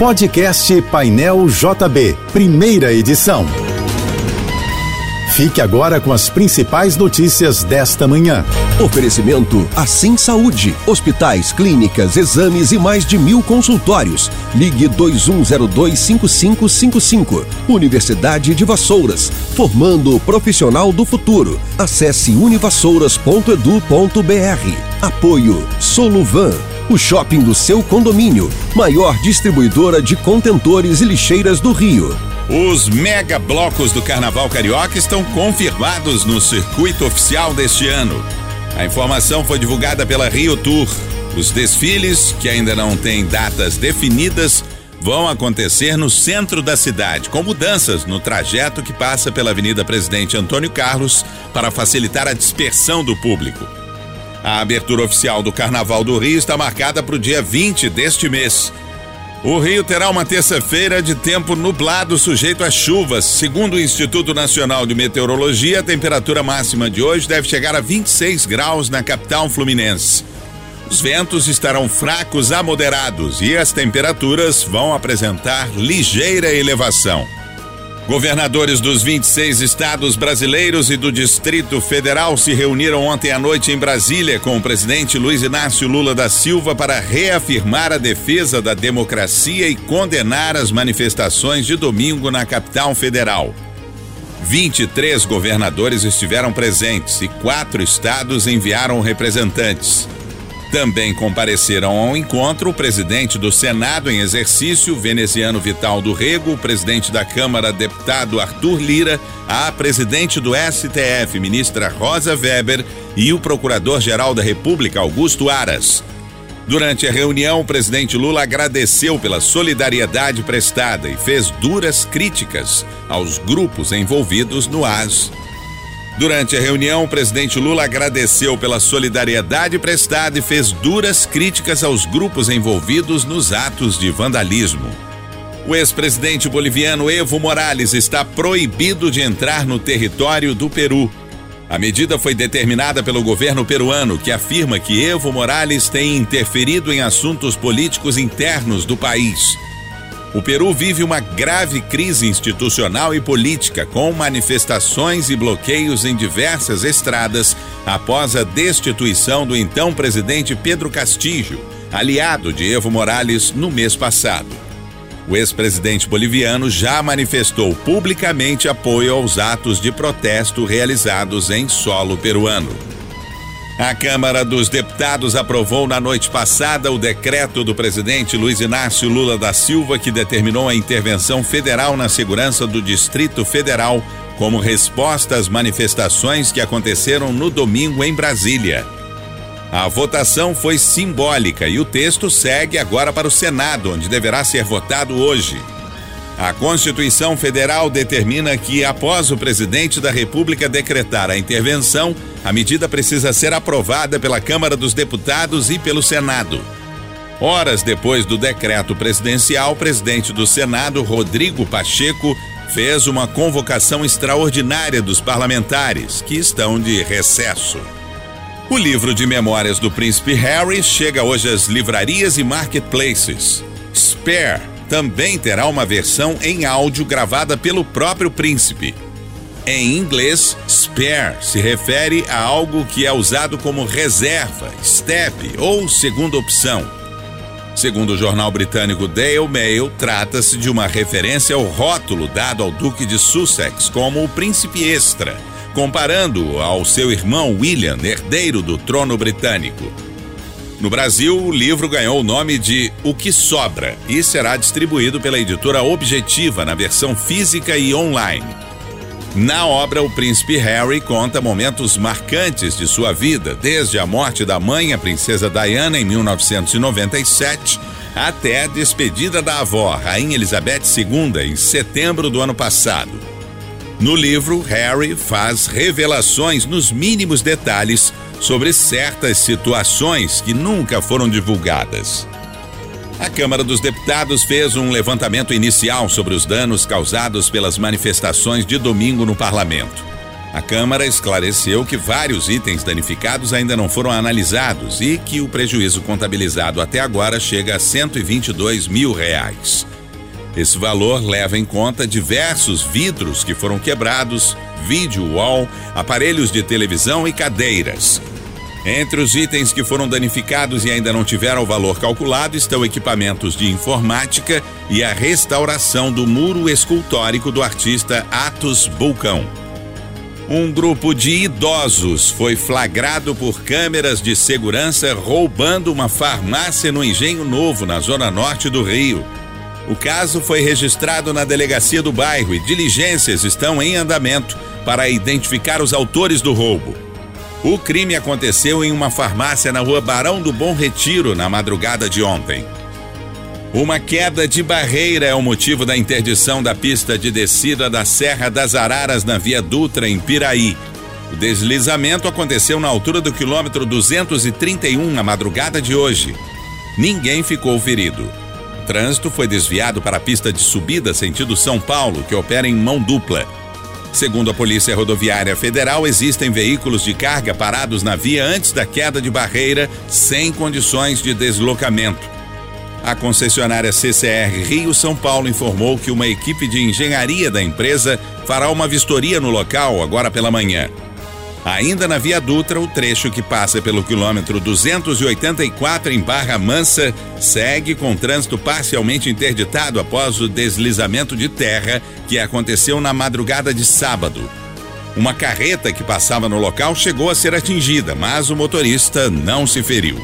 Podcast Painel JB, primeira edição. Fique agora com as principais notícias desta manhã. Oferecimento Assim Saúde. Hospitais, clínicas, exames e mais de mil consultórios. Ligue 21025555. Universidade de Vassouras. Formando o profissional do futuro. Acesse univassouras.edu.br. Apoio Soluvan. O shopping do seu condomínio. Maior distribuidora de contentores e lixeiras do Rio. Os mega blocos do Carnaval Carioca estão confirmados no circuito oficial deste ano. A informação foi divulgada pela Rio Tour. Os desfiles, que ainda não têm datas definidas, vão acontecer no centro da cidade, com mudanças no trajeto que passa pela Avenida Presidente Antônio Carlos para facilitar a dispersão do público. A abertura oficial do Carnaval do Rio está marcada para o dia 20 deste mês. O Rio terá uma terça-feira de tempo nublado, sujeito a chuvas. Segundo o Instituto Nacional de Meteorologia, a temperatura máxima de hoje deve chegar a 26 graus na capital fluminense. Os ventos estarão fracos a moderados e as temperaturas vão apresentar ligeira elevação. Governadores dos 26 estados brasileiros e do Distrito Federal se reuniram ontem à noite em Brasília com o presidente Luiz Inácio Lula da Silva para reafirmar a defesa da democracia e condenar as manifestações de domingo na capital federal. 23 governadores estiveram presentes e quatro estados enviaram representantes. Também compareceram ao encontro o presidente do Senado em exercício, veneziano Vital do Rego, o presidente da Câmara, deputado Arthur Lira, a presidente do STF, ministra Rosa Weber, e o procurador-geral da República, Augusto Aras. Durante a reunião, o presidente Lula agradeceu pela solidariedade prestada e fez duras críticas aos grupos envolvidos no AS. Durante a reunião, o presidente Lula agradeceu pela solidariedade prestada e fez duras críticas aos grupos envolvidos nos atos de vandalismo. O ex-presidente boliviano Evo Morales está proibido de entrar no território do Peru. A medida foi determinada pelo governo peruano, que afirma que Evo Morales tem interferido em assuntos políticos internos do país. O Peru vive uma grave crise institucional e política, com manifestações e bloqueios em diversas estradas após a destituição do então presidente Pedro Castillo, aliado de Evo Morales, no mês passado. O ex-presidente boliviano já manifestou publicamente apoio aos atos de protesto realizados em solo peruano. A Câmara dos Deputados aprovou na noite passada o decreto do presidente Luiz Inácio Lula da Silva que determinou a intervenção federal na segurança do Distrito Federal como resposta às manifestações que aconteceram no domingo em Brasília. A votação foi simbólica e o texto segue agora para o Senado, onde deverá ser votado hoje. A Constituição Federal determina que, após o presidente da República decretar a intervenção, a medida precisa ser aprovada pela Câmara dos Deputados e pelo Senado. Horas depois do decreto presidencial, o presidente do Senado, Rodrigo Pacheco, fez uma convocação extraordinária dos parlamentares, que estão de recesso. O livro de memórias do príncipe Harry chega hoje às livrarias e marketplaces. Spare também terá uma versão em áudio gravada pelo próprio príncipe. Em inglês, spare se refere a algo que é usado como reserva, step ou segunda opção. Segundo o jornal britânico Daily Mail, trata-se de uma referência ao rótulo dado ao Duque de Sussex como o príncipe extra, comparando-o ao seu irmão William, herdeiro do trono britânico. No Brasil, o livro ganhou o nome de O que Sobra e será distribuído pela editora Objetiva na versão física e online. Na obra, o príncipe Harry conta momentos marcantes de sua vida, desde a morte da mãe, a princesa Diana, em 1997, até a despedida da avó, Rainha Elizabeth II, em setembro do ano passado. No livro, Harry faz revelações nos mínimos detalhes sobre certas situações que nunca foram divulgadas. A Câmara dos Deputados fez um levantamento inicial sobre os danos causados pelas manifestações de domingo no parlamento. A Câmara esclareceu que vários itens danificados ainda não foram analisados e que o prejuízo contabilizado até agora chega a 122 mil reais. Esse valor leva em conta diversos vidros que foram quebrados, vídeo wall, aparelhos de televisão e cadeiras. Entre os itens que foram danificados e ainda não tiveram o valor calculado estão equipamentos de informática e a restauração do muro escultórico do artista Atos Bulcão. Um grupo de idosos foi flagrado por câmeras de segurança roubando uma farmácia no Engenho Novo, na zona norte do Rio. O caso foi registrado na delegacia do bairro e diligências estão em andamento para identificar os autores do roubo. O crime aconteceu em uma farmácia na rua Barão do Bom Retiro na madrugada de ontem. Uma queda de barreira é o motivo da interdição da pista de descida da Serra das Araras na Via Dutra, em Piraí. O deslizamento aconteceu na altura do quilômetro 231 na madrugada de hoje. Ninguém ficou ferido. Trânsito foi desviado para a pista de subida sentido São Paulo, que opera em mão dupla. Segundo a Polícia Rodoviária Federal, existem veículos de carga parados na via antes da queda de barreira, sem condições de deslocamento. A concessionária CCR Rio São Paulo informou que uma equipe de engenharia da empresa fará uma vistoria no local agora pela manhã. Ainda na Via Dutra, o trecho que passa pelo quilômetro 284 em Barra Mansa segue com trânsito parcialmente interditado após o deslizamento de terra que aconteceu na madrugada de sábado. Uma carreta que passava no local chegou a ser atingida, mas o motorista não se feriu.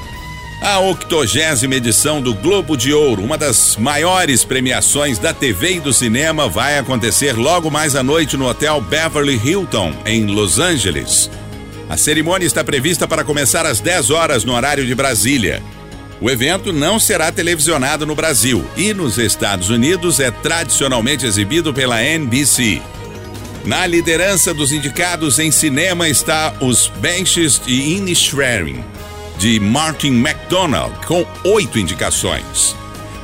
A octogésima edição do Globo de Ouro, uma das maiores premiações da TV e do cinema, vai acontecer logo mais à noite no Hotel Beverly Hilton, em Los Angeles. A cerimônia está prevista para começar às 10 horas no horário de Brasília. O evento não será televisionado no Brasil e nos Estados Unidos é tradicionalmente exibido pela NBC. Na liderança dos indicados em cinema está os Benches de Inisherin de Martin McDonald, com oito indicações.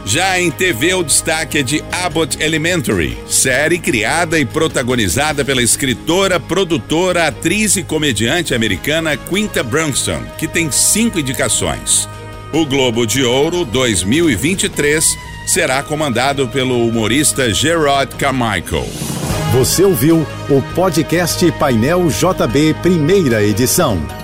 Já em TV, o destaque é de Abbott Elementary, série criada e protagonizada pela escritora, produtora, atriz e comediante americana Quinta Brunson, que tem cinco indicações. O Globo de Ouro 2023 será comandado pelo humorista Gerard Carmichael. Você ouviu o podcast Painel JB, primeira edição.